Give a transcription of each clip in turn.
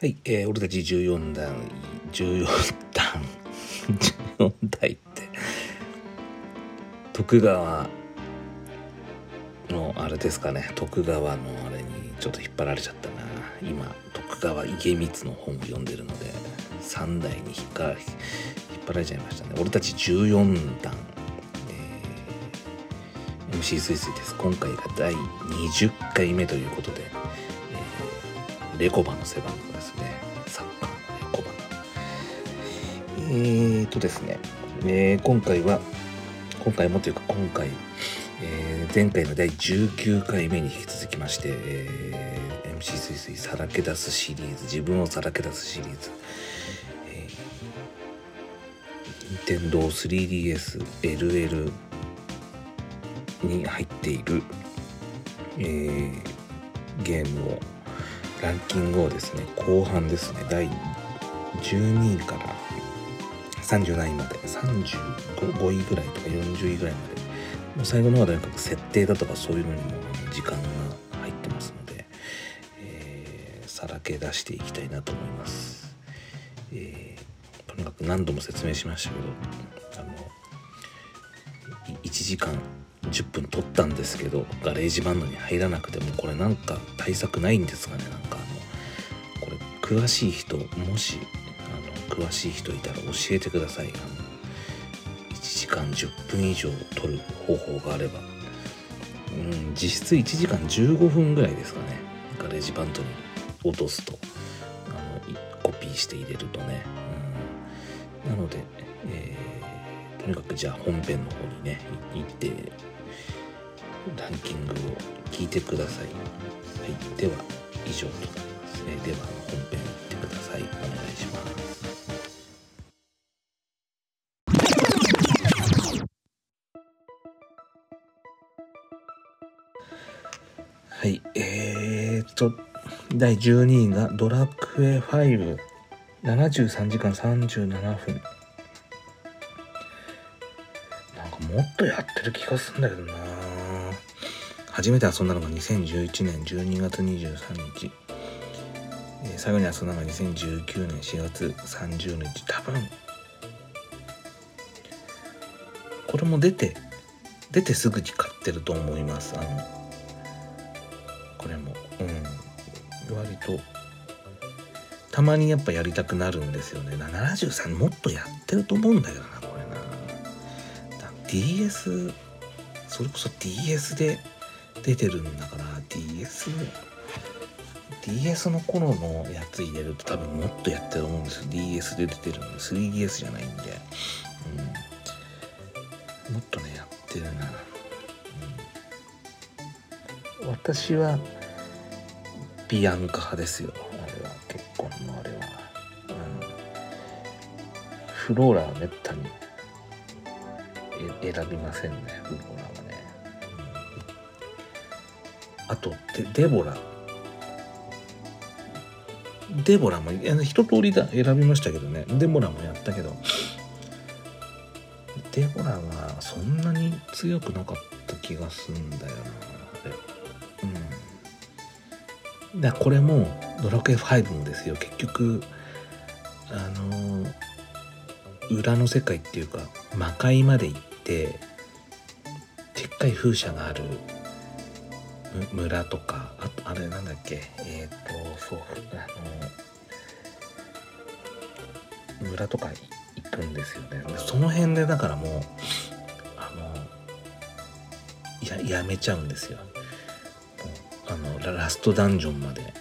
はい、えー、俺たち14段、14段、14代って、徳川のあれですかね、徳川のあれにちょっと引っ張られちゃったな。今、徳川家光の本を読んでるので、3代に引っか引っ張られちゃいましたね。俺たち14段、えー MC スイスイです。今回が第20回目ということで、レコバの背番号ですね。サッカーのレコバ。えーとですね、えー今回は、今回もというか今回、えー前回の第19回目に引き続きまして、えー MC スイスイさらけ出すシリーズ、自分をさらけ出すシリーズ、えー、任天堂 3DS LL に入っている、えーゲームをランキングをですね後半ですね第12位から37位まで35位ぐらいとか40位ぐらいまでもう最後の方はとにかく設定だとかそういうのにも時間が入ってますので、えーさらけ出していきたいなと思います、えーとにかく何度も説明しましたけどあの1時間10分撮ったんですけどガレージバンドに入らなくてもこれなんか対策ないんですかね。詳しい人もしあの詳しい人いたら教えてください。あの1時間10分以上撮る方法があれば。うん実質1時間15分ぐらいですかね。ガレージバンドに落とすと。あのコピーして入れるとね、うん、なので、えーとにかくじゃあ本編の方にね行ってランキングを聞いてください。はい、では以上と。なりますね。では本編行ってください。お願いします。はい、えーと、第12位がドラクエ5、73時間37分。なんかもっとやってる気がするんだけどな初めて遊んだのが2011年12月23日、えー最後に遊んだのが2019年4月30日多分これも出て出てすぐに買ってると思います。あのこれも。うん。割とたまにやっぱやりたくなるんですよね。73もっとやってると思うんだけどなこれな。DS それこそ DS で出てるんだから DS DS の頃のやつ入れると多分もっとやってると思うんですよ。DS で出てるんで 3DS じゃないんで、うん、もっとねやってるな、うん、私はビアンカ派ですよ。あれは。結婚のあれは、うん、フローラはめったに。選びませんね。フローラはね、うん。あとデデボラ。デボラも一通りだ選びましたけどね。デボラもやったけど。デボラはそんなに強くなかった気がすんだよなあうん。だこれもドラクエ5もですよ。結局あの裏の世界っていうか魔界まで行ってでっかい風車がある村とかああれなんだっけえ、そう。あの村とか行くんですよね。その辺でだからもうあのややめちゃうんですよ。あのララストダンジョンまで。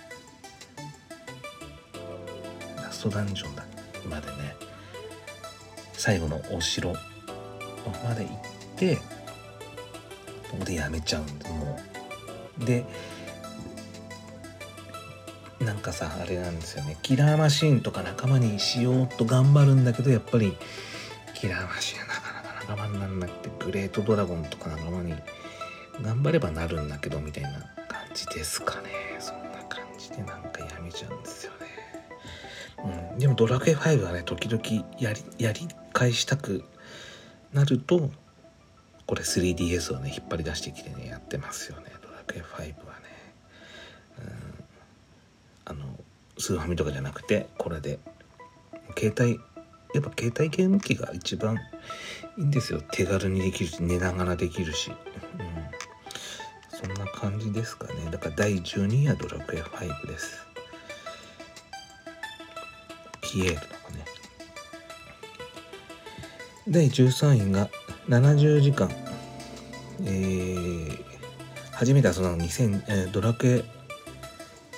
ラストダンジョンだまでね。最後のお城まで行ってここでやめちゃうんでもう。でなんかさあれなんですよね。キラーマシーンとか仲間にしようと頑張るんだけどやっぱりキラーマシーンはなかなか仲間にならなくてグレートドラゴンとか仲間に頑張ればなるんだけどみたいな感じですかね。そんな感じでなんかやめちゃうんですよね。うん、でもドラクエ5はね時々やりやり返したくなるとこれ 3DS をね引っ張り出してきてねやってますよね。ドラクエ5はね、あのスーファミとかじゃなくてこれで。携帯やっぱ携帯ゲーム機が一番いいんですよ。手軽にできるし寝ながらできるし、うん、そんな感じですかね。だから第12位はドラクエ5です。ピエールとかね。第13位が70時間。えー、初めて遊んだの2000、えー、ドラクエ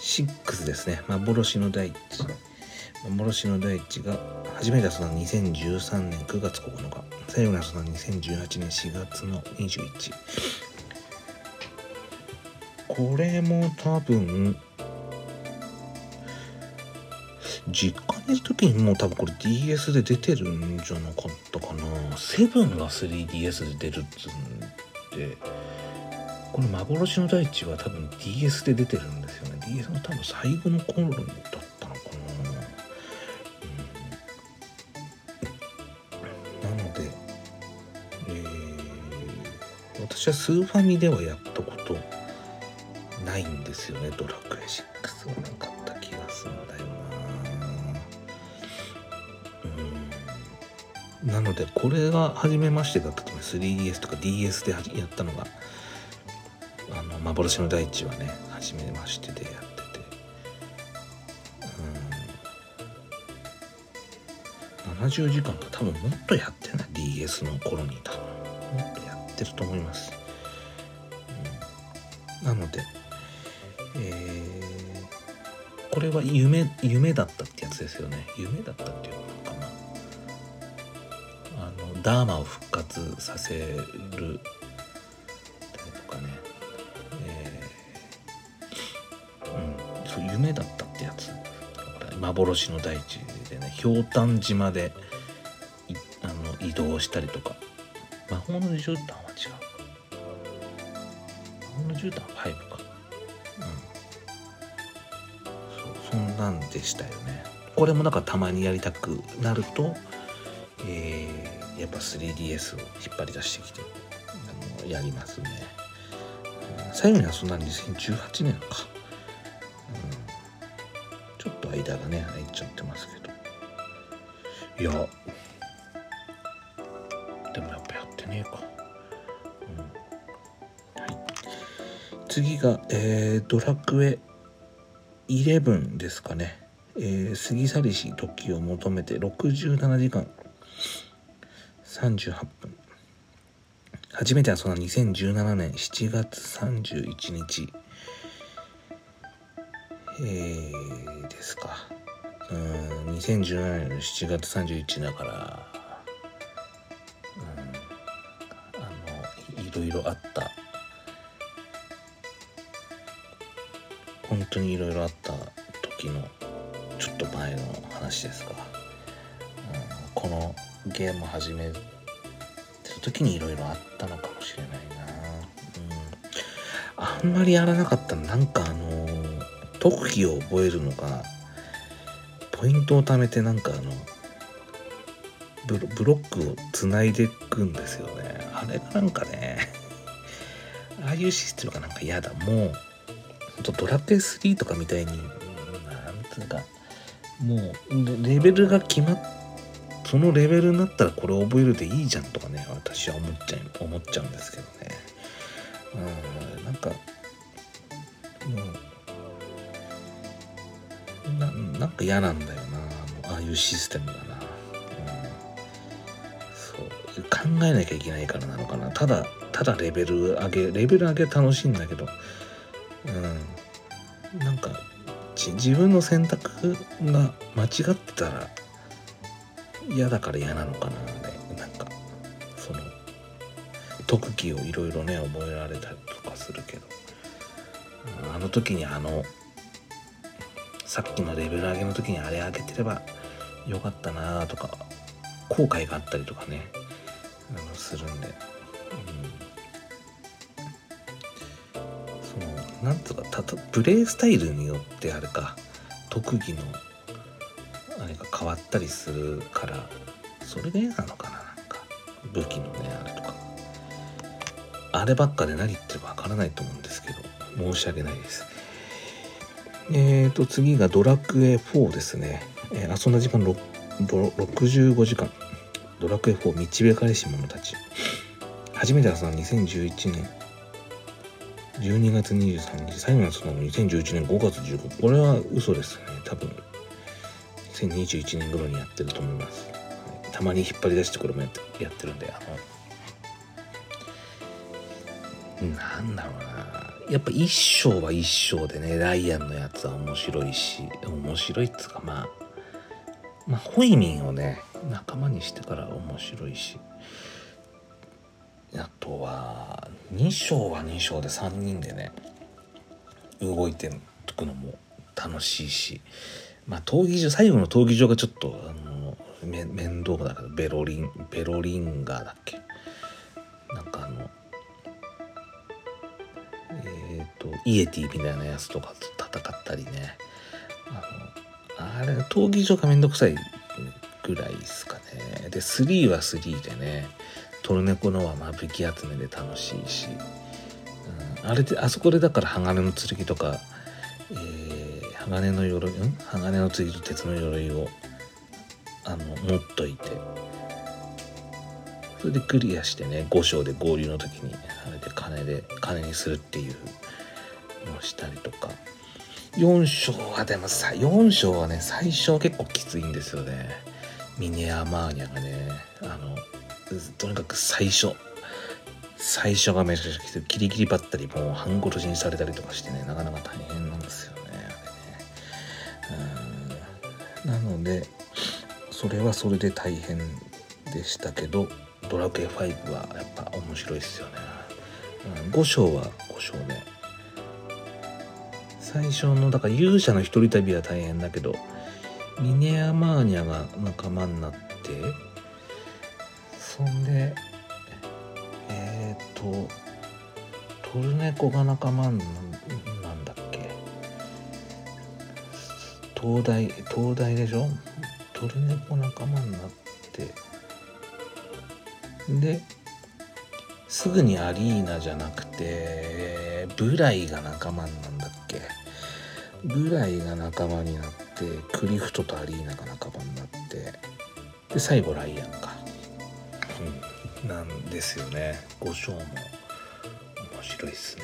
6ですね。幻の大地。幻の大地が初めて遊んだの2013年9月9日。最後に遊んだの2018年4月の21これも多分実家にいる時にもう多分これ DS で出てるんじゃなかったかな。セブンが 3DS で出るっつうんで。この幻の大地は多分 DS で出てるんですよね。DS の多分最後の頃だったのかな、うん、なので、えー、私はスーファミではやったことないんですよね。ドラクエ6はなかった気がするんだよな。うん。なのでこれが初めましてだったと思う 3DS とか DS でやったのが幻の大地はね初めましてでやってて。うん。70時間か多分もっとやってない DS の頃に多分。もっとやってると思います、うん、なのでえー、これは夢夢だったってやつですよね。夢だったっていうのかな。あのダーマを復活させる幻の大地でねひょうたん島であの移動したりとか。魔法の絨毯は違う。魔法の絨毯は5か。うん。そそんなんでしたよね。これもなんかたまにやりたくなるとえー、やっぱ 3DS を引っ張り出してきてあのやりますね。最後に遊んだの2018年か。と間がね入っちゃってますけど。いや。でもやっぱやってねえか、うん。はい、次が、えー、ドラクエ11ですかね、えー、過ぎ去りし時を求めて67時間。38分。初めてはその2017年7月31日。えー、ですか。うん、2017年の7月31日だから、うん、あの、いろいろあった。本当にいろいろあった時の、ちょっと前の話ですか。うん、このゲーム始めた時にいろいろあったのかもしれないな。うん。あんまりやらなかったなんかあの特技を覚えるのがポイントを貯めてなんかあのブロックをつないでいくんですよね。あれがなんかねああいうシステムがなんか嫌だ。もうとドラクエ3とかみたいになんつうかもうレベルが決まっそのレベルになったらこれ覚えるでいいじゃんとかね私は思っちゃう思っちゃうんですけどね。うん。か嫌なんだよな。ああいうシステムがな、うん、そう。考えなきゃいけないからなのかな。ただただレベル上げレベル上げ楽しいんだけど。うん。なんか自分の選択が間違ってたら嫌だから嫌なのかな。ね。なんかその特技をいろいろね覚えられたりとかするけど。あの時にあのさっきのレベル上げの時にあれ上げてればよかったなとか後悔があったりとかねあのするんで、うん、そのなんとかたとプレイスタイルによってあれか特技のあれが変わったりするからそれでなのかななんか武器のねあれとか。あればっかで何言ってるかわからないと思うんですけど申し訳ないです。えーと次がドラクエ4ですね、えー、遊んだ時間65時間ドラクエ4導かれし者たち。初めて遊んだ2011年12月23日最後の遊んだの2011年5月15日これは嘘ですね。多分2021年頃にやってると思います、たまに引っ張り出してこれもやってやってるんで。あのなんだろうな。やっぱ一章は一章でねライアンのやつは面白いし面白いっつうかまあまあホイミンをね仲間にしてから面白いしあとは2章は2章で3人でね動いてとくのも楽しいしまあ闘技場最後の闘技場がちょっとあの面倒だけどベロリンベロリンガーだっけ？なんかとイエティみたいなやつとかと戦ったりね。あのあれ闘技場がめんどくさいぐらいですかね。で3は3でねトルネコのは間引き集めで楽しいし、うん、あれであそこでだから鋼の剣とか、えー、鋼の鎧ん？鋼の剣と鉄の鎧をあの持っといて。それでクリアしてね5章で合流の時にあれで金で金にするっていう。をしたりとか。4章はでもさ4章はね最初は結構きついんですよね。ミネアマーニャがねあのとにかく最初。最初がめちゃくちゃきつい。キリキリばったりもう半殺しにされたりとかしてねなかなか大変なんですよねあれね。なのでそれはそれで大変でしたけどドラクエ5はやっぱ面白いですよね、うん、5章は5章で最初のだから勇者の一人旅は大変だけどミネアマーニャが仲間になってそんでえっ、ー、とトルネコが仲間なんだっけ？東大東大でしょ？トルネコ仲間になってですぐにアリーナじゃなくてブライが仲間になっけブライが仲間になってクリフトとアリーナが仲間になってで最後ライアンか、うん、なんですよね。5章も面白いっすね、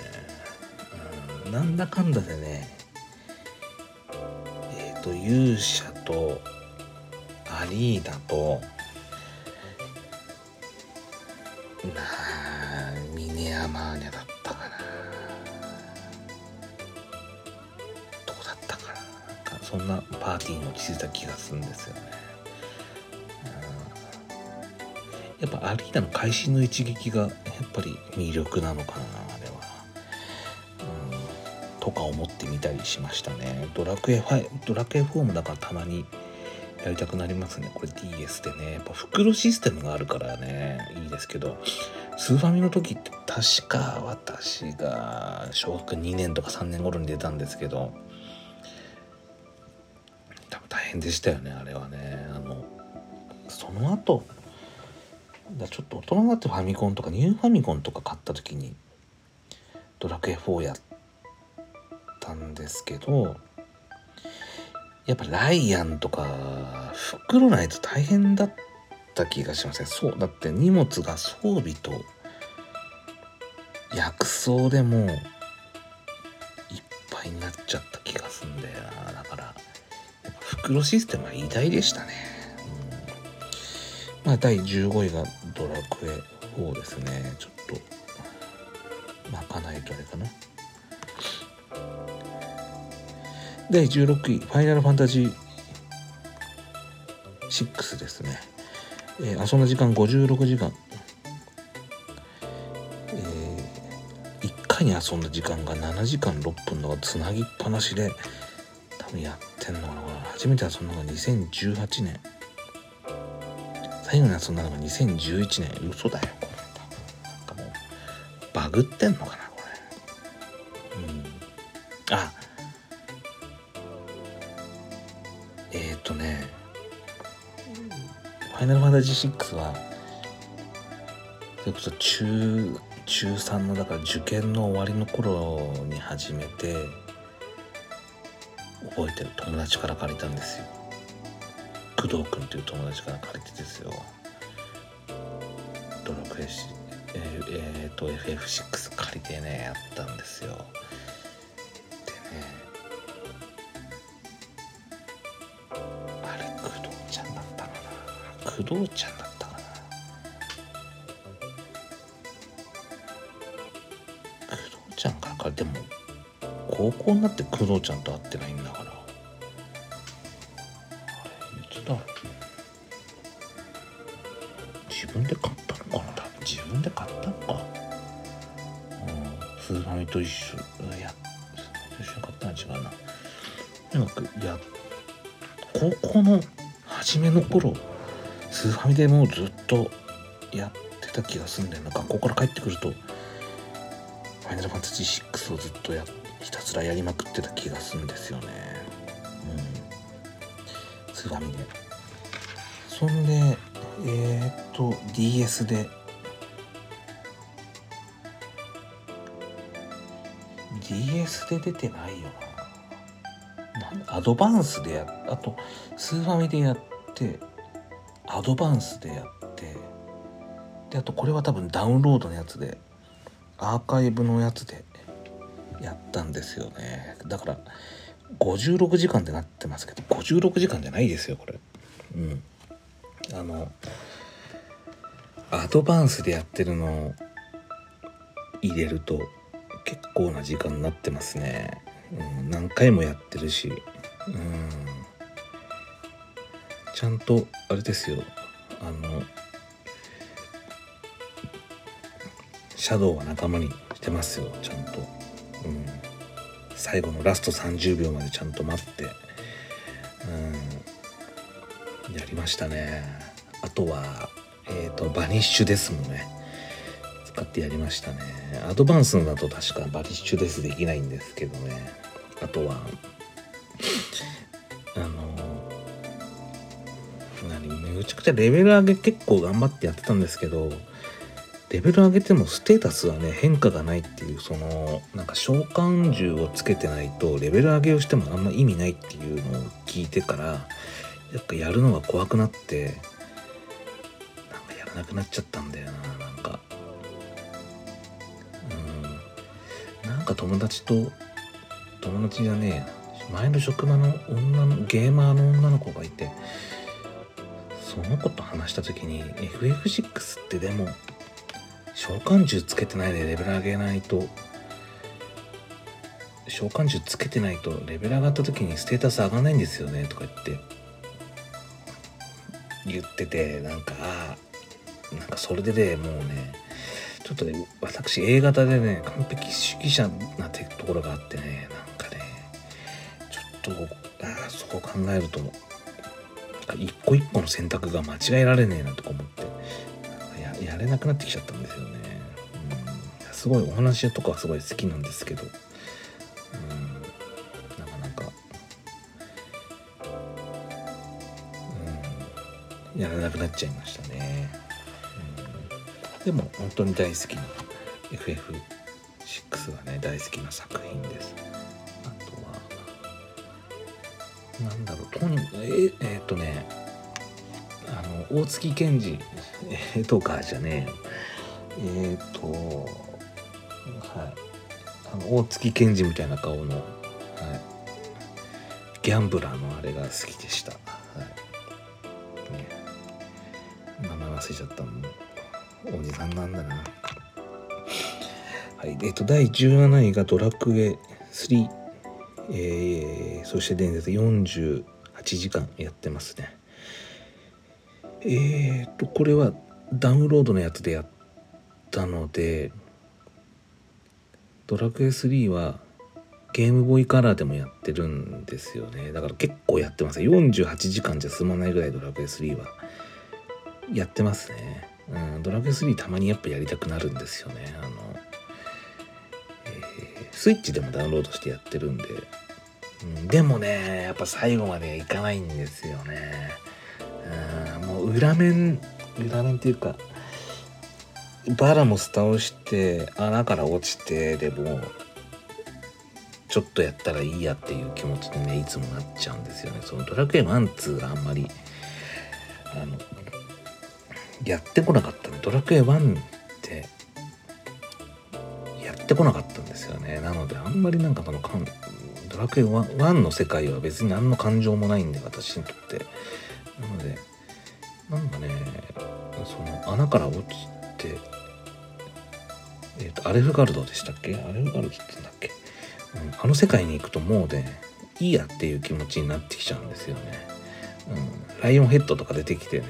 うん、なんだかんだでねえっ、ー、と勇者とアリーナとなパーティーに落ち着いた気がするんですよね、やっぱアリーナの会心の一撃がやっぱり魅力なのかなあれは、うん、とか思ってみたりしましたね。ドラクエ5ドラクエ4もだからたまにやりたくなりますね。これ DS でね。やっぱ袋システムがあるからね。いいですけど。スーファミの時って確か私が小学2年とか3年頃に出たんですけど変でしたよねあれはね。あのその後だちょっと大人になってファミコンとかニューファミコンとか買った時にドラクエ4やったんですけどやっぱライアンとか袋ないと大変だった気がしますね。そうだって荷物が装備と薬草でもいっぱいになっちゃった気がすんだよな。だからやっぱ袋システムは偉大でしたね、まあ第15位がドラクエ4ですねちょっと巻かないとあれかな第16位、ファイナルファンタジー6ですね。えー、遊んだ時間56時間。えー、1回に遊んだ時間が7時間6分のつなぎっぱなしで、多分やってんのかな初めて遊んだのが2018年。最後に遊んだのが2011年。嘘だよ、これ。なんかもう、バグってんのかな、これ。うん。あ、えっとねファイナルファンタジー6はそれこそ中中3のだから受験の終わりの頃に始めて覚えてる友達から借りたんですよ。工藤君っていう友達から借りてですよ。ドラクエしえー、えー、と FF6 借りてねやったんですよ。でねあれ工藤ちゃんだったかな。工藤ちゃんだったかな。工藤ちゃんから借りても高校になって工藤ちゃんと会ってないんスーファミと一緒。いやスーファミと一緒に買ったのは違うなとにかくいや高校の初めの頃スーファミでもうずっとやってた気がするんだよな学校から帰ってくるとファイナルファンタジー6をずっとやひたすらやりまくってた気がするんですよね。うん。スーファミで。そんでえー、っと DS でで出てないよな。アドバンスでやあとスーファミでやってアドバンスでやってであとこれは多分ダウンロードのやつでアーカイブのやつでやったんですよね。だから56時間ってなってますけど56時間じゃないですよこれ。うん。あのアドバンスでやってるのを入れると結構な時間になってますね、うん、何回もやってるし、うん、ちゃんとあれですよ。あのシャドウは仲間にしてますよ。ちゃんと、うん、最後のラスト30秒までちゃんと待って、うん、やりましたね。あとはえっ、ー、とバニッシュですもんね。使ってやりましたね。アドバンスだと確かバニッシュですできないんですけどね。あとはあの何めちゃくちゃレベル上げ結構頑張ってやってたんですけどレベル上げてもステータスはね変化がないっていうそのなんか召喚獣をつけてないとレベル上げをしてもあんま意味ないっていうのを聞いてからやっぱやるのが怖くなってなんかやらなくなっちゃったんだよな。なんか友達と友達じゃねえ前の職場の女のゲーマーの女の子がいてその子と話した時に FF6 ってでも召喚獣つけてないでレベル上げないと召喚獣つけてないとレベル上がった時にステータス上がらないんですよねとか言って言っててなんかなんかそれでねもうねちょっとね私 A 型でね完璧主義者なてところがあってねなんかねちょっとあそう考えると一個一個の選択が間違えられねえなとか思ってややれなくなってきちゃったんですよね、うん、すごいお話とかはすごい好きなんですけど、うん、なかなか、うん、やらなくなっちゃいましたね、でも本当に大好きな FF6 はね大好きな作品です。あとはなんだろうとにええー、っとねあの大月健二えー、とかじゃねええっ、とはい。あの大月健二みたいな顔の、はい、ギャンブラーのあれが好きでした、はい。ね、名前忘れちゃったもんおじさんなんだなはいえっ、と第17位が「ドラクエ3」えー、そして伝説48時間やってますねえーと、これはダウンロードのやつでやったので、ドラクエ3はゲームボーイカラーでもやってるんですよね。だから結構やってます。48時間じゃ済まないぐらいドラクエ3はやってますね。うん、ドラクエ3たまにやっぱやりたくなるんですよね。あの、えー、スイッチでもダウンロードしてやってるんで、うん、でもね、やっぱ最後までいかないんですよね。うんもう裏面裏面っていうかバラモス倒して穴から落ちてでもちょっとやったらいいやっていう気持ちにねいつもなっちゃうんですよねそのドラクエ1、2があんまりあのやってこなかったドラクエ1ってやってこなかったんですよね。なのであんまりなんかそのドラクエ 1, 1の世界は別に何の感情もないんで私にとって。なのでなんかねその穴から落ちてえっ、とアレフガルドでしたっけ？アレフガルドって言うんだっけ、うん、あの世界に行くともうねいいやっていう気持ちになってきちゃうんですよね、うん、ライオンヘッドとか出てきてね、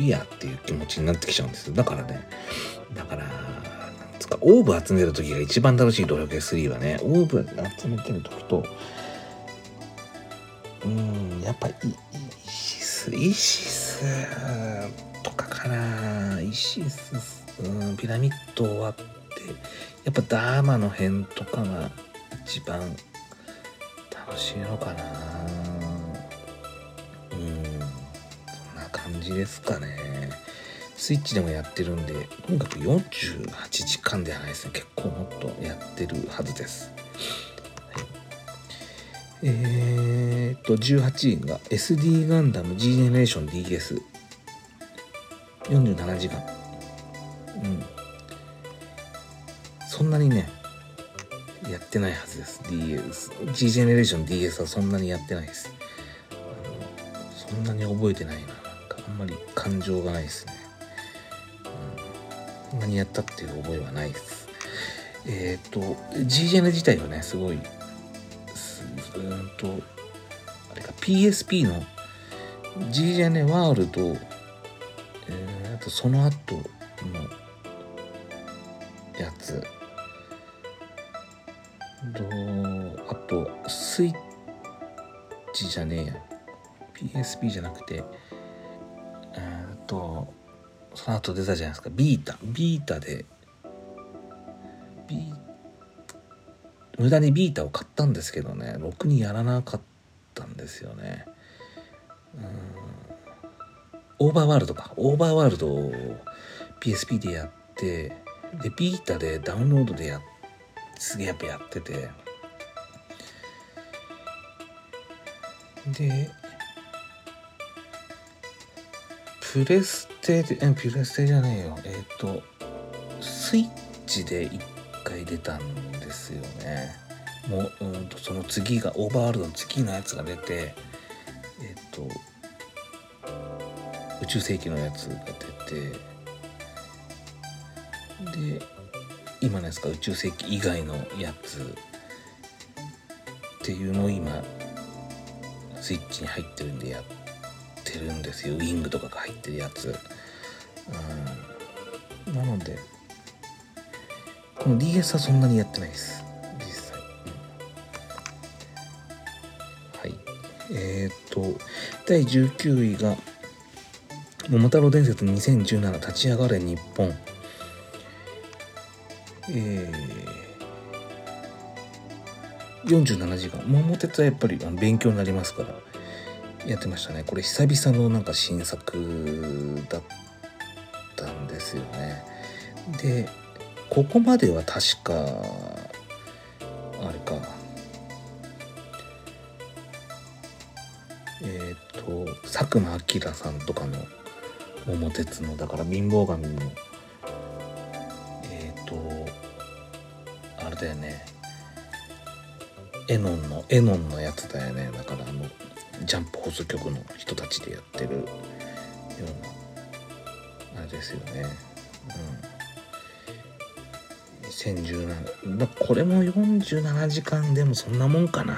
いいやっていう気持ちになってきちゃうんですよ。だからね。だからつかオーブ集める時が一番楽しいドラクエ3はねオーブ集めてる時とうんやっぱイシスイシスとかかな。イシス、うん、ピラミッド終わってやっぱダーマの辺とかが一番楽しいのかな。じですかね。スイッチでもやってるんでとにかく48時間ではないですね結構もっとやってるはずです。えー、っと18位が SD ガンダム G ジェネレーション DS47 時間。うん。そんなにねやってないはずです DS G ジェネレーション DS はそんなにやってないです。そんなに覚えてないな。あんまり感情がないですね、うん、そんなにやったっていう覚えはないです。えっ、と G ジェネ自体はねすごいうんとあれか PSP の G ジャネワールド、えー、あとその後のやつ。とあとスイッチじゃねえや。PSP じゃなくてとその後出たじゃないですか。ビータ。ビータでビー無駄にビータを買ったんですけどね。ろくにやらなかったんですよね。うん。オーバーワールドか。オーバーワールドを PSP でやってでビータでダウンロードでやすげえやっぱやってて。でプレステでえプレステじゃねえよ。えっ、ー、とスイッチで一回出たんですよね。もううんとその次がオーバーワールドの次のやつが出てえっ、と宇宙世紀のやつが出てで今のやつか宇宙世紀以外のやつっていうのを今スイッチに入ってるんでやっててるんですよ。ウィングとかが入ってるやつ、うん、なのでこの DS はそんなにやってないです。実際、はい。えー、っと第19位が「桃太郎伝説2017立ち上がれ日本」えー、47時間。桃鉄はやっぱり勉強になりますから。やってましたね。これ久々のなんか新作だったんですよね。でここまでは確かあれか。えっ、ー、と佐久間明さんとかの「桃鉄」のだから貧乏神のえっ、ー、とあれだよね。エノンのエノンのやつだよね。だからあのジャンプ放送局の人たちでやってるようなあれですよね。うん。2017これも47時間でもそんなもんかな。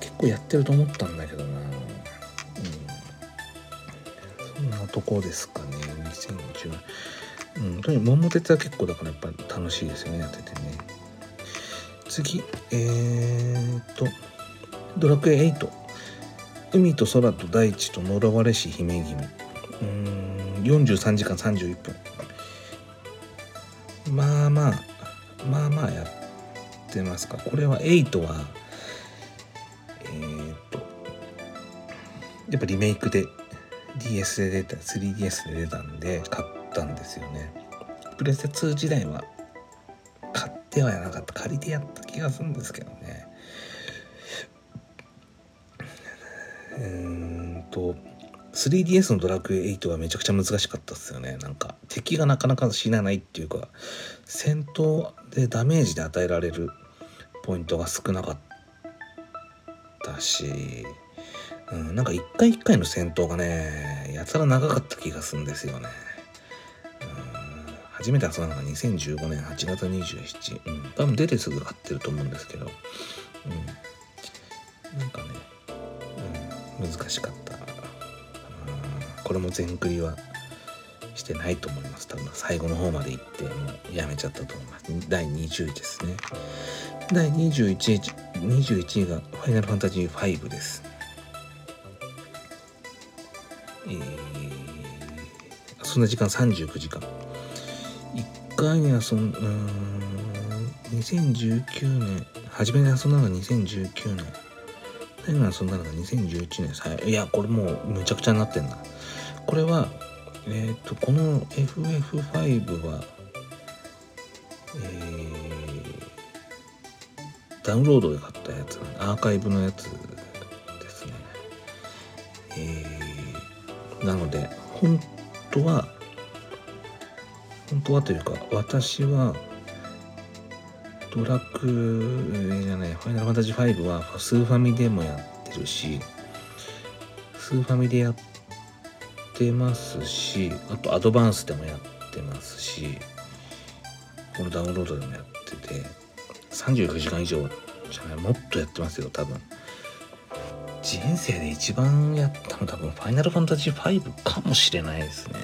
結構やってると思ったんだけどな。うん。そんなとこですかね。2017うん。とにかく桃鉄は結構だからやっぱ楽しいですよねやっててね。次えー、っとドラクエ8海と空と大地と呪われし姫君。うん43時間31分。まあまあまあまあやってますか。これは8はえー、っとやっぱリメイクで DS で出た 3DS で出たんで買ったんですよね。プレステ2時代は買ってはやらなかった。借りてやった気がするんですけどね。と 3DS のドラクエ8はめちゃくちゃ難しかったっすよね。なんか敵がなかなか死なないっていうか戦闘でダメージで与えられるポイントが少なかったし、うん、なんか一回一回の戦闘がねやたら長かった気がするんですよね、うん、初めて遊んだのが2015年8月27、うん、多分出てすぐ買ってると思うんですけど、うん、なんかね、うん、難しかった。これも全クリはしてないと思います。多分最後の方まで行ってもうやめちゃったと思います。第20位ですね。第21位 ,21 位が「ファイナルファンタジー5」です。えー、そんな時間39時間。1回に遊んうん2019年。初めに遊んだのが2019年。最後に遊んだのが2011年。いやこれもうむちゃくちゃになってんな。これはえっ、ー、とこの FF5 はえー、ダウンロードで買ったやつアーカイブのやつですね。えー、なので本当は本当はというか私はドラクエじゃないファイナルファンタジー5はスーファミでもやってるしスーファミでやっててますしあとアドバンスでもやってますしこのダウンロードでもやってて39時間以上じゃないもっとやってますよ多分。人生で一番やったの多分ファイナルファンタジー5かもしれないですね。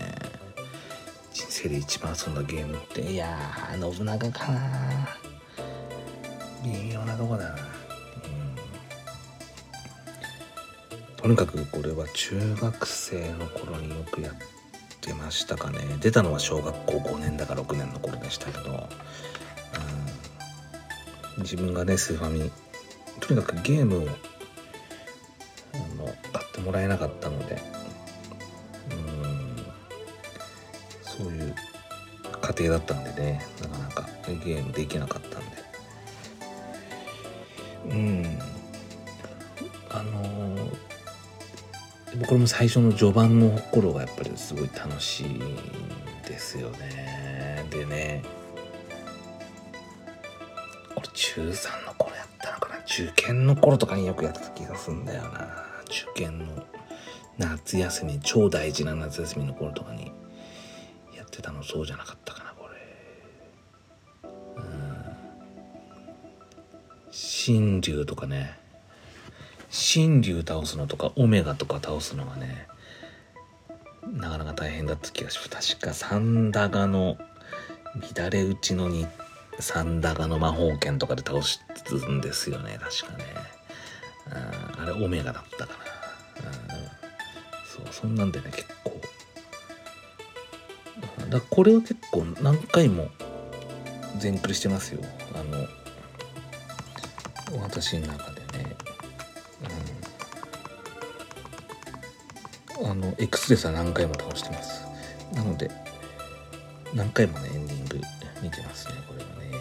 人生で一番遊んだゲームって。いやー信長かな微妙なとこだな。とにかくこれは中学生の頃によくやってましたかね。出たのは小学校5年だか6年の頃でしたけど、うん、自分がねスーファミ。とにかくゲームをあの買ってもらえなかったので。うん。そういう家庭だったんでね。なかなかゲームできなかったんで。うん。これも最初の序盤の頃がやっぱりすごい楽しいんですよね。でね。これ中3の頃やったのかな？受験の頃とかによくやった気がするんだよな。受験の夏休み超大事な夏休みの頃とかにやってたのそうじゃなかったかなこれ。うん。新竜とかね。神竜倒すのとかオメガとか倒すのがねなかなか大変だった気がします。確かサンダガの乱れ打ちのにサンダガの魔法剣とかで倒すんですよね。確かね。ああれオメガだったかな。そうそんなんでね結構。だこれは結構何回も全クリしてますよ。あの私の中で。あの X でさ何回も倒してます。なので何回もねエンディング見てますねこれはね、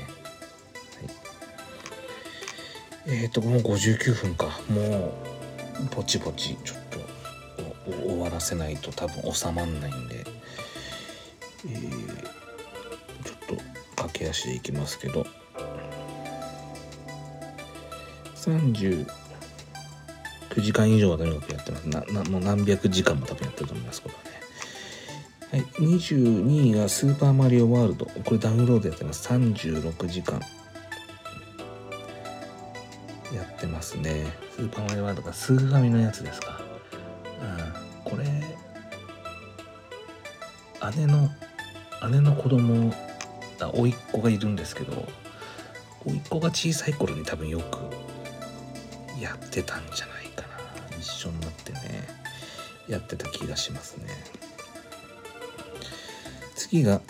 はい、えっ、ー、ともう59分か。もうぼちぼちちょっと終わらせないと多分収まんないんで、えー、ちょっと駆け足でいきますけど。30 9時間以上はとにかくやってます。ななもう何百時間も多分やってると思います、これはね。はい、22位がスーパーマリオワールド。これダウンロードやってます。36時間。やってますね。スーパーマリオワールドがスーファミのやつですか。うん。これ、姉の、姉の子供、あ、甥っ子がいるんですけど、甥っ子が小さい頃に多分よくやってたんじゃないやってた気がしますね。次が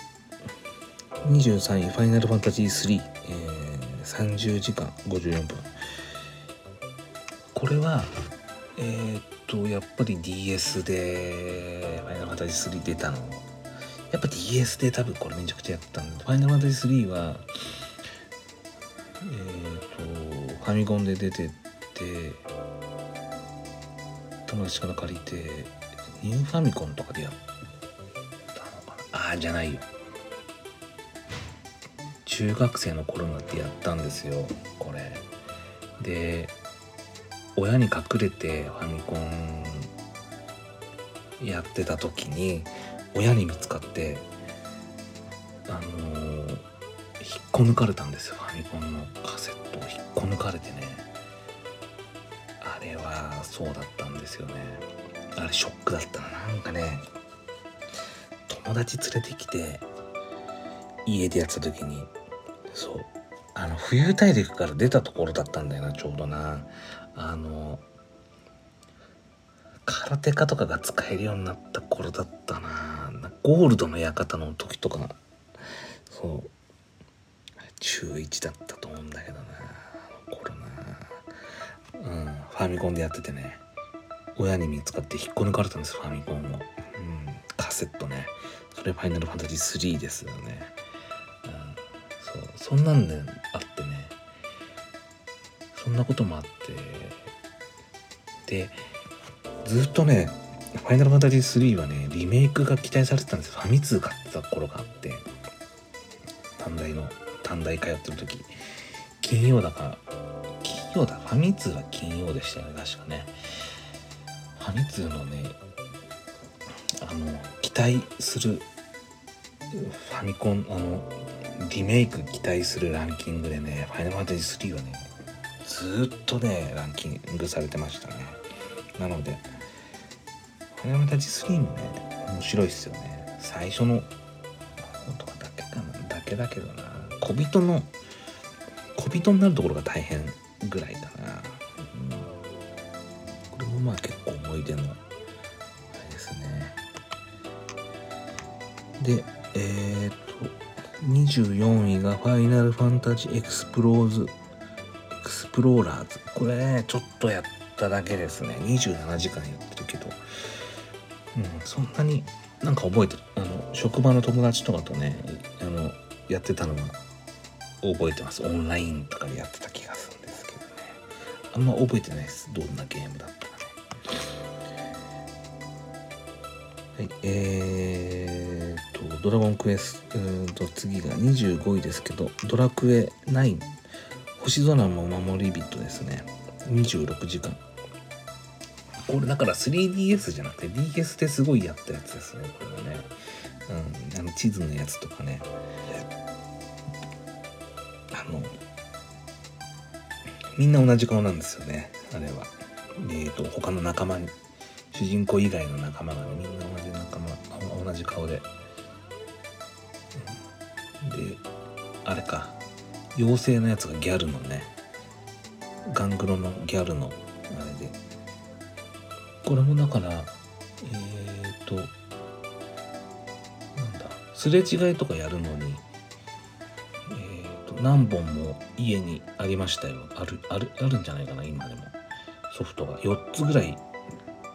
23位ファイナルファンタジー3、えー、30時間54分。これはえー、っとやっぱり DS でファイナルファンタジー3出たの。やっぱ DS で多分これめちゃくちゃやったんでファイナルファンタジー3はえっ、とファミコンで出てって友達から借りてニューファミコンとかでやったのかな？ああじゃないよ。中学生の頃になってやったんですよこれ。で親に隠れてファミコンやってた時に親に見つかってあのー、引っこ抜かれたんですよファミコンのカセットを。引っこ抜かれてね。そうだったんですよね。あれショックだったな。なんかね友達連れてきて家でやってた時にそうあの冬大陸から出たところだったんだよなちょうどな。あの空手家とかが使えるようになった頃だったな。ゴールドの館の時とかそう中1だったと思うんだけどな。うん。ファミコンでやっててね。親に見つかって引っこ抜かれたんですファミコンを、うん、カセットね。それファイナルファンタジー3ですよね、うん、そう。そんなんであってね。そんなこともあって。でずっとねファイナルファンタジー3はねリメイクが期待されてたんですファミ通買ってた頃があって。短大の短大通ってる時。金曜だから曜だファミ通は金曜でしたよね確かね。ファミ通のねあの期待するファミコンあのリメイク期待するランキングでねファイナルファンタジー3はねずっとねランキングされてましたね。なのでファイナルファンタジー3もね面白いっすよね。最初の本当はだけかなだけだけどな。小人の小人になるところが大変。ぐらいかな、うん、これもまあ結構思い出のあれですね。でえー、っと24位が「ファイナルファンタジーエクスプローズ」エクスプローラーズ。これねちょっとやっただけですね。27時間やってるけど。うんそんなになんか覚えてる。あの職場の友達とかとねあのやってたのは覚えてます。オンラインとかでやってたあんま覚えてないです。どんなゲームだったかね。はいえー、とドラゴンクエスト次が25位ですけどドラクエ9星空も守り人ですね。26時間。これだから 3DS じゃなくて DS ですごいやったやつですね。これはね。うんあの地図のやつとかね。あのみんな同じ顔なんですよね。あれは。えっ、ー、と他の仲間に主人公以外の仲間が、みんな同じ仲間同じ顔で、であれか。妖精のやつがギャルのね。ガングロのギャルのあれで。これもだからえっ、ー、となんだ。すれ違いとかやるのに何本も家にありましたよ。あるあるあるんじゃないかな今でも。ソフトが。4つぐらい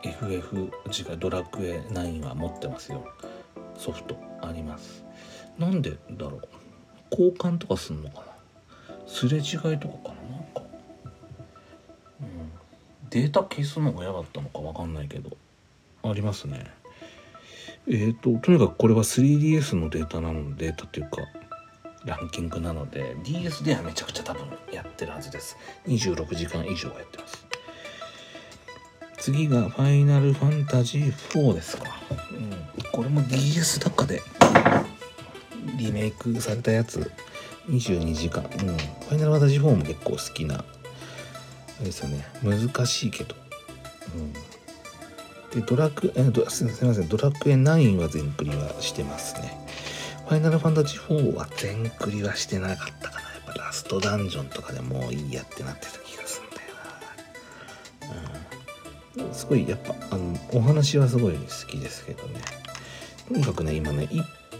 FF 違うドラクエ9は持ってますよ。ソフトあります。なんでだろう。交換とかすんのかな。すれ違いとかかななんか、うん、データ消すのが嫌だったのか分かんないけど。ありますね。えっ、ー、ととにかくこれは 3DS のデータなのでデータっていうかランキングなので DS ではめちゃくちゃ多分やってるはずです。26時間以上はやってます。次がファイナルファンタジー4ですか、うん、これも DS 高でリメイクされたやつ。22時間、うん、ファイナルファンタジー4も結構好きなあれですよね。難しいけど、うん、でドラクエすみません。ドラクエ9は全クリはしてますね。ファイナルファンタジー4は全クリはしてなかったかな。やっぱラストダンジョンとかでもういいやってなってた気がするんだよな。うん。すごい、やっぱ、あの、お話はすごい好きですけどね。とにかくね、今ね、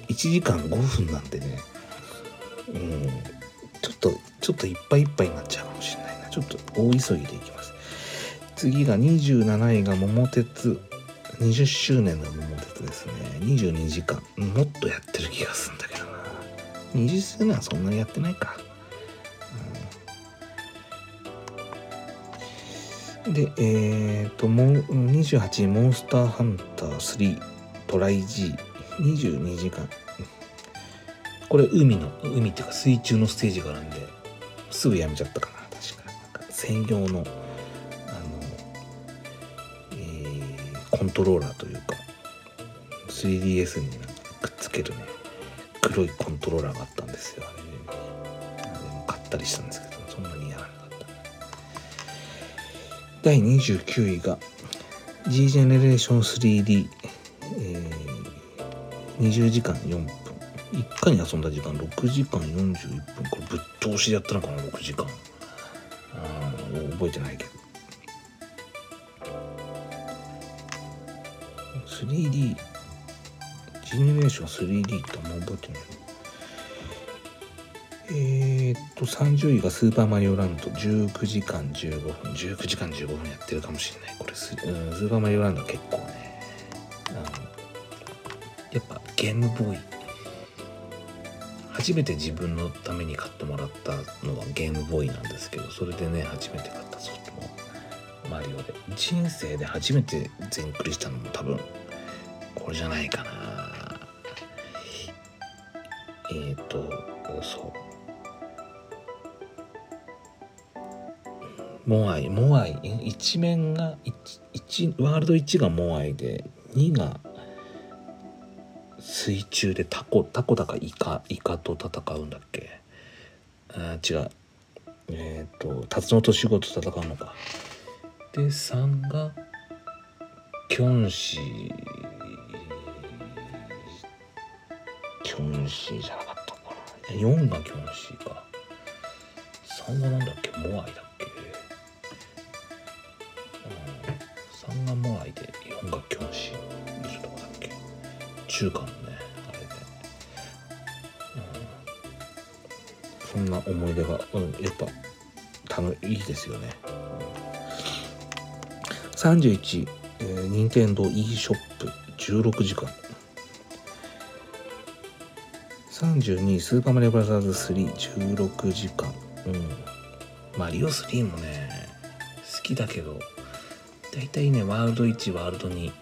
1時間5分なんでね、うん、ちょっと、ちょっといっぱいいっぱいになっちゃうかもしれないな。ちょっと大急ぎでいきます。次が27位が桃鉄20周年の桃鉄ですね。22時間。もっとやってる気がするんだけどな。20周年はそんなにやってないか、うん、でえっ、ー、ともう28モンスターハンター3トライ G22 時間。これ海の海っていうか水中のステージがあるんですぐやめちゃったかな。確か。なんか専用のコントローラーというか 3DS にくっつけるね黒いコントローラーがあったんですよ。あれ買ったりしたんですけどそんなにやらなかった。第29位が G ジェネレーション 3D、えー、20時間4分。一回に遊んだ時間6時間41分。これぶっ通しでやったのかな6時間。あ覚えてないけど。3D ジェネレーション 3D ってあんま覚えてない。えー、っと30位がスーパーマリオランド。19時間15分。19時間15分やってるかもしれない。これス,、うん、スーパーマリオランド結構ね。あのやっぱゲームボーイ。初めて自分のために買ってもらったのがゲームボーイなんですけどそれでね初めて買ったソフトもマリオで。人生で初めて全クリしたのも多分これじゃないかな。えっ、ー、とそう。モアイモアイ一面が1ワールド1がモアイで2が水中でタコタコだかイカイカと戦うんだっけ？あ違う。えっ、ー、と辰野年子と戦うのか。で3がキョンシー。キョンシーじゃなかったかな。4がキョンシーか。3がなんだっけモアイだっけ、うん、3がモアイで4がキョンシーいるとこだっけ。中間のそんな思い出が、うん、やっぱいいですよね。31、えー、任天堂 e ショップ16時間。32スーパーマリオブラザーズ316時間。うん。マリオ3もね、好きだけど、大体ね、ワールド1、ワールド2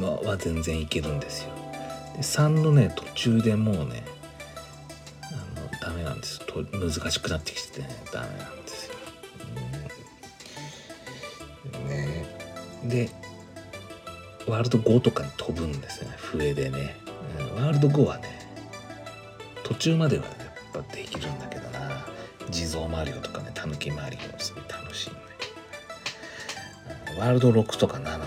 はは全然いけるんですよ。で、3のね、途中でもうね、あのダメなんですと難しくなってきてねダメなんですよ。うんねでワールド5とかに飛ぶんですね笛でね、ワールド5はね途中まではやっぱできるんだけどな。地蔵マリオとかねたぬきマリオすごい楽しいんだけどワールド6とか7はね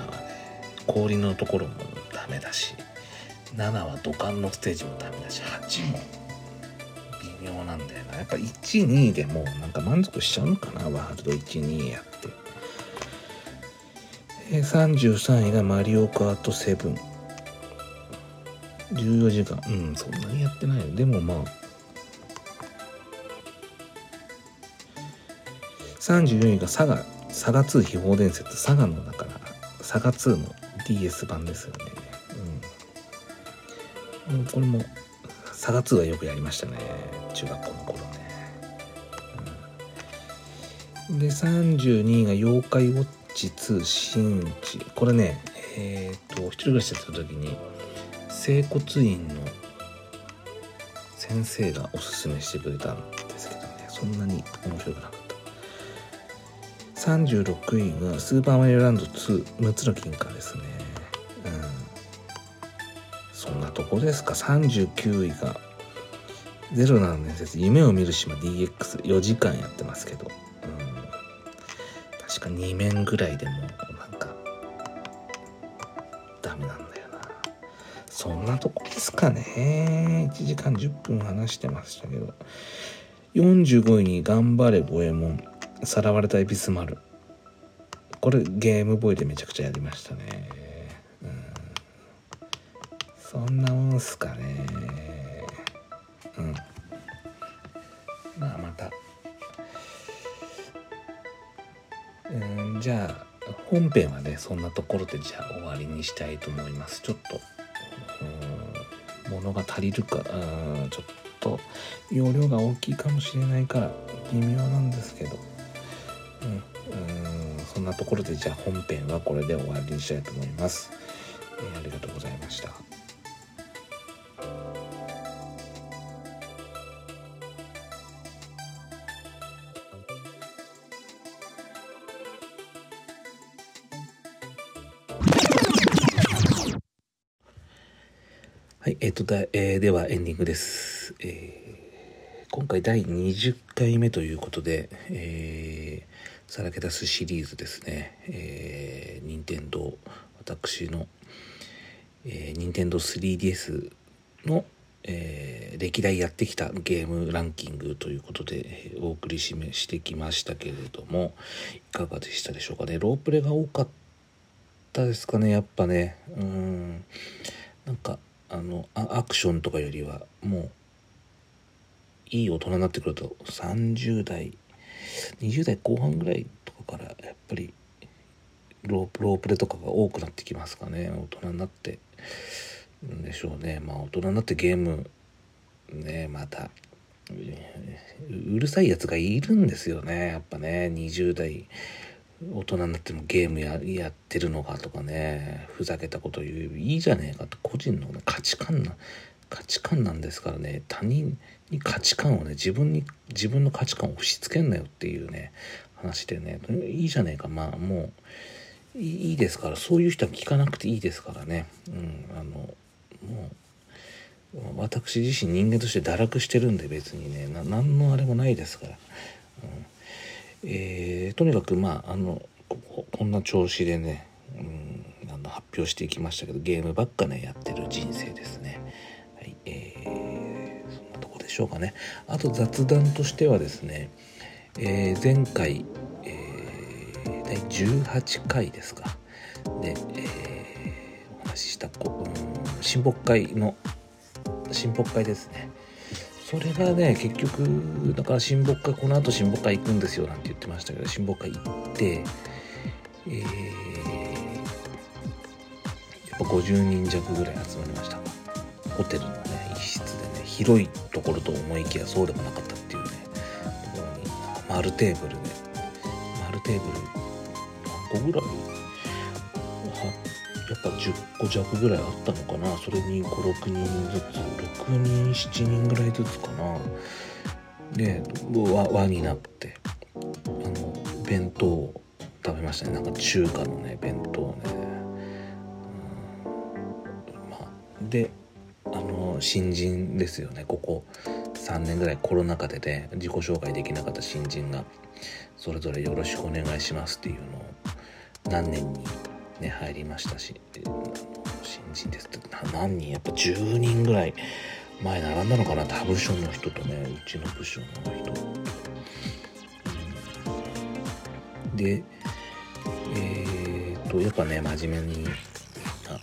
氷のところもダメだし7は土管のステージもダメだし8も微妙なんだよな。やっぱ12でもなんか満足しちゃうのかなワールド12やって。33位がマリオカート7 14時間うんそんなにやってないよ。でもまあ34位がサガサガ2秘宝伝説サガのだからサガ2の DS 版ですよね。うん、これもサガ2はよくやりましたね。中学校の頃ね、うん、で32位が「妖怪ウォッチ2新地」これねえっ、ー、と一人暮らしやってた時に整骨院の先生がおすすめしてくれたんですけどねそんなに面白くなかった。36位が「スーパーマリオランド2六つの金貨」ですね。うん。そんなとこですか。39位が「ゼロなの伝説夢を見る島 DX」4時間やってますけど、うん、確か2面ぐらいでもとこですかね。1時間10分話してましたけど。45位に「頑張れ五右衛門。さらわれたエビスマル」これゲームボーイでめちゃくちゃやりましたね。そんなもんすかね。うん。まあまた。うんじゃあ本編はねそんなところでじゃあ終わりにしたいと思います。ちょっとのが足りるかうんちょっと容量が大きいかもしれないから微妙なんですけど、うん、うんそんなところでじゃあ本編はこれで終わりにしたいと思います、えー、ありがとうございました。ではエンディングです。えー、今回第20回目ということで、えー、さらけ出すシリーズですね、えー、任天堂私の、えー、任天堂 3DS の、えー、歴代やってきたゲームランキングということで、えー、お送りしめしてきましたけれどもいかがでしたでしょうかね。ロープレが多かったですかねやっぱね。うん。なんかあのアクションとかよりはもういい大人になってくると30代20代後半ぐらいとかからやっぱりロープロープレとかが多くなってきますかね。大人になってんでしょうね。まあ大人になってゲームねまたうるさいやつがいるんですよね。やっぱね20代。大人になってもゲームややってるのかとかねふざけたこと言ういいじゃねえかと。個人の、ね、価値観な価値観なんですからね。他人に価値観をね自分に自分の価値観を押し付けんなよっていうね話でね。いいじゃねえか。まあもういいですから。そういう人は聞かなくていいですからね。うんあのもう私自身人間として堕落してるんで別にね。何のあれもないですから、うん。えー、とにかくまああのこんな調子でね、うん、あの発表していきましたけどゲームばっかねやってる人生ですね。はいえー、そんなとこでしょうかね。あと雑談としてはですね、えー、前回、えー、第18回ですかで、えー、お話ししたこ、うん、親睦会の親睦会ですね。それがね結局だから親睦会この後親睦会行くんですよなんて言ってましたけど親睦会行ってえー、やっぱ50人弱ぐらい集まりました。ホテルのね一室でね広いところと思いきやそうでもなかったっていうねところに丸テーブルで丸テーブル何個ぐらい？っぱ10個弱ぐらいあったのかな。それに56人ずつ6人7人ぐらいずつかな。で輪輪になってあの弁当を食べましたね。なんか中華のね弁当ね、うん。まあ、であの新人ですよね。ここ3年ぐらいコロナ禍でね自己紹介できなかった新人がそれぞれよろしくお願いしますっていうのを何年にね入りましたし新人ですって何人やっぱ10人ぐらい前並んだのかな他部署の人とねうちの部署の人、でえー、っとやっぱね真面目に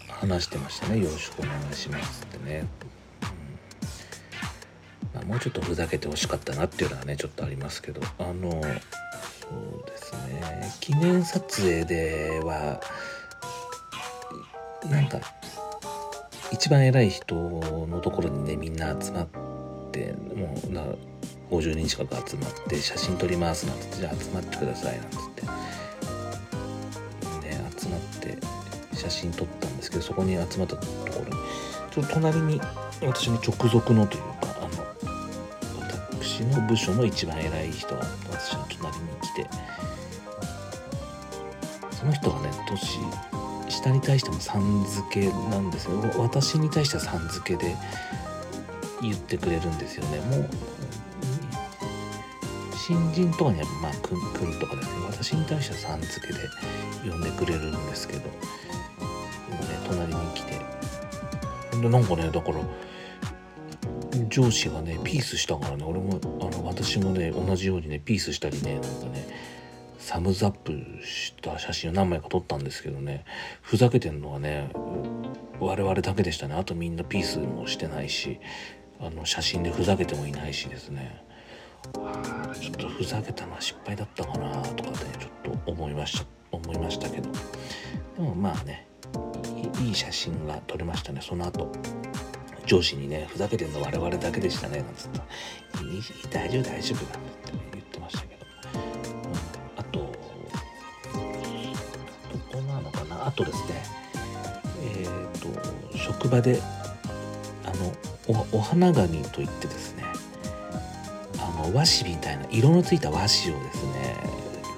話してましたね。よろしくお願いしますってね、うん。ま、もうちょっとふざけてほしかったなっていうのはねちょっとありますけど。あのそうですね。記念撮影ではなんか一番偉い人のところにねみんな集まってもうな50人近く集まって写真撮りますなんつってじゃあ集まってくださいなんつって。ね集まって写真撮ったんですけどそこに集まったところにちょっと隣に私の直属のというかあの私の部署の一番偉い人が私の隣に来てその人がね年下に対してもさん付けなんですよ。私に対してはさん付けで言ってくれるんですよね。もう新人とかにはまあくんとかですね私に対してはさん付けで呼んでくれるんですけど。今ね隣に来て。でなんかねだから上司がねピースしたからね俺もあの私もね同じようにねピースしたりねなんかねサムズアップ写真を何枚か撮ったんですけどねふざけてんのはね我々だけでしたね。あとみんなピースもしてないしあの写真でふざけてもいないしですね。ちょっとふざけたのは失敗だったかなとかねちょっと思いました思いましたけど。でもまあねいい写真が撮れましたね。その後上司にねふざけてんの我々だけでしたねなんつった「いい大丈夫大丈夫」なんて言ってましたけど、とですねえっ、ー、と職場であのお花紙といってですねあの和紙みたいな色のついた和紙をですね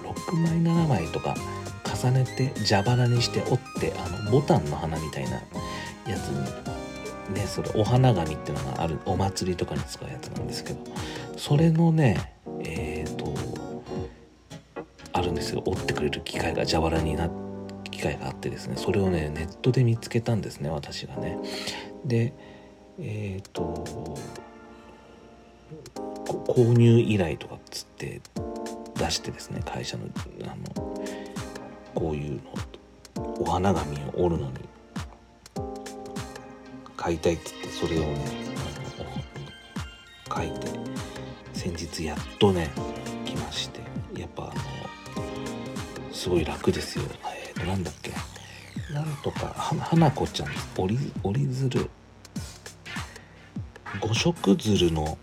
6枚7枚とか重ねて蛇腹にして折ってあのボタンの花みたいなやつにねそれお花紙っていうのがあるお祭りとかに使うやつなんですけどそれのねえっ、ー、とあるんですよ。折ってくれる機械が蛇腹になって機械があってですねそれをねネットで見つけたんですね私がね。でえっ、ー、と購入依頼とかっつって出してですね会社のあのこういうのお花紙を折るのに買いたいって言ってそれをね書いて先日やっとね来ましてやっぱあのすごい楽ですよ。えー、となんだっけなんとか。花子ちゃん折り折り鶴。五色鶴の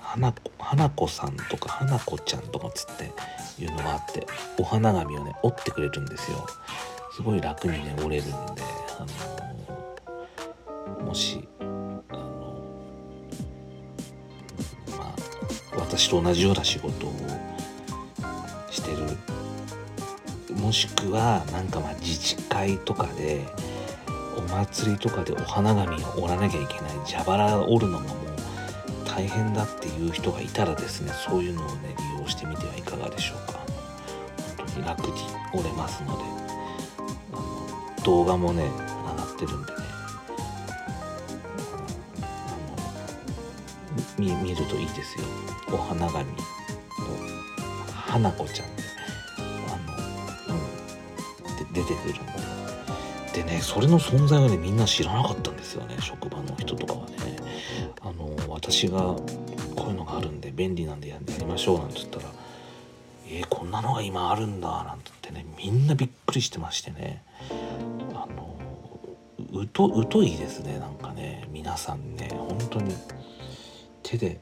花子花子さんとか花子ちゃんとかつっていうのがあってお花紙をね折ってくれるんですよ。すごい楽にね折れるんで、あのー、もし、あのー、まあ私と同じような仕事をしてるもしくはなんかまあ自治会とかでお祭りとかでお花紙を折らなきゃいけない蛇腹折るのももう大変だっていう人がいたらですねそういうのをね利用してみてはいかがでしょうか。本当に楽に折れますのであの動画もね上がってるんでねあの見見るといいですよ。お花紙の花子ちゃん、出てくるでねそれの存在はねみんな知らなかったんですよね職場の人とかはね。あの私がこういうのがあるんで便利なんでやりましょうなんて言ったら「えー、こんなのが今あるんだ」なんて言ってねみんなびっくりしてましてね。あのうと疎いですねなんかね皆さんね。本当に手で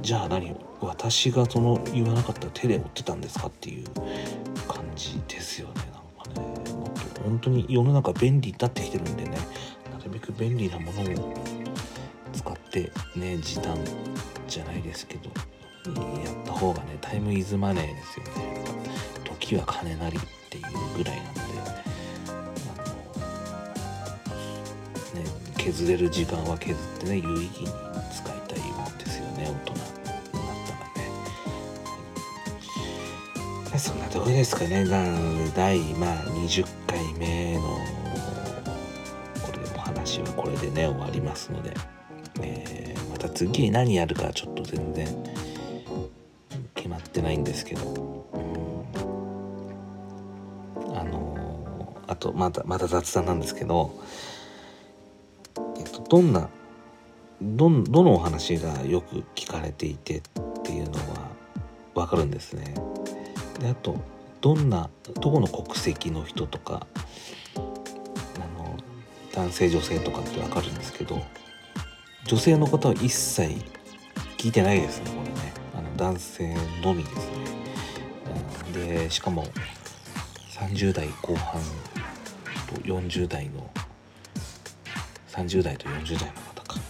じゃあ何私がその言わなかったら手で折ってたんですかっていう感じですよね。本当に世の中便利になってきてるんでねなるべく便利なものを使ってね時短じゃないですけどやった方がねタイムイズマネーですよね。時は金なりっていうぐらいなんであのね削れる時間は削ってね有意義に使いたいもんですよね大人になったらね。そんなとこですかね。第まあ20ね終わりますので。えー、また次に何やるかちょっと全然決まってないんですけど、うん、あのー、あとまたまた雑談なんですけど、えっと、どんなどどのお話がよく聞かれていてっていうのは分かるんですね。であとどんなどこの国籍の人とか男性女性とかって分かるんですけど女性の方は一切聞いてないですねこれね。あの男性のみですね、でしかも30代後半と40代の30代と40代の方か。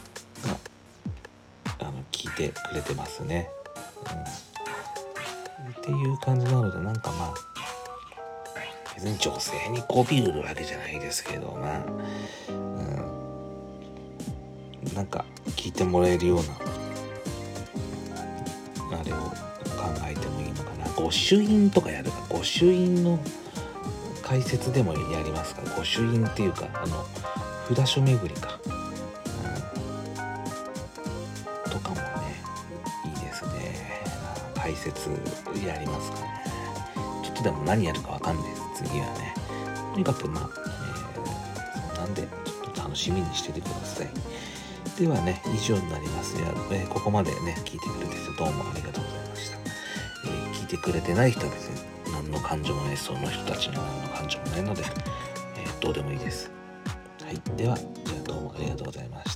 があの聞いてくれてますね、うん、っていう感じなのでなんかまあ別に女性にこび売るわけじゃないですけどまあ、うん。なんか聞いてもらえるようなあれを考えてもいいのかな。御朱印とかやるか。御朱印の解説でもやりますか。御朱印っていうかあの札所巡りか、うん、とかもねいいですね。解説やりますかね。ちょっとでも何やるかわかんないです。次はねとにかくまあ、えー、そんなんでちょっと楽しみにしててください。ではね以上になります。や、えー、ここまでね聞いてくれてどうもありがとうございました、えー、聞いてくれてない人はですね何の感情もないその人たちには何の感情もないので、えー、どうでもいいです。はい。ではじゃあどうもありがとうございました。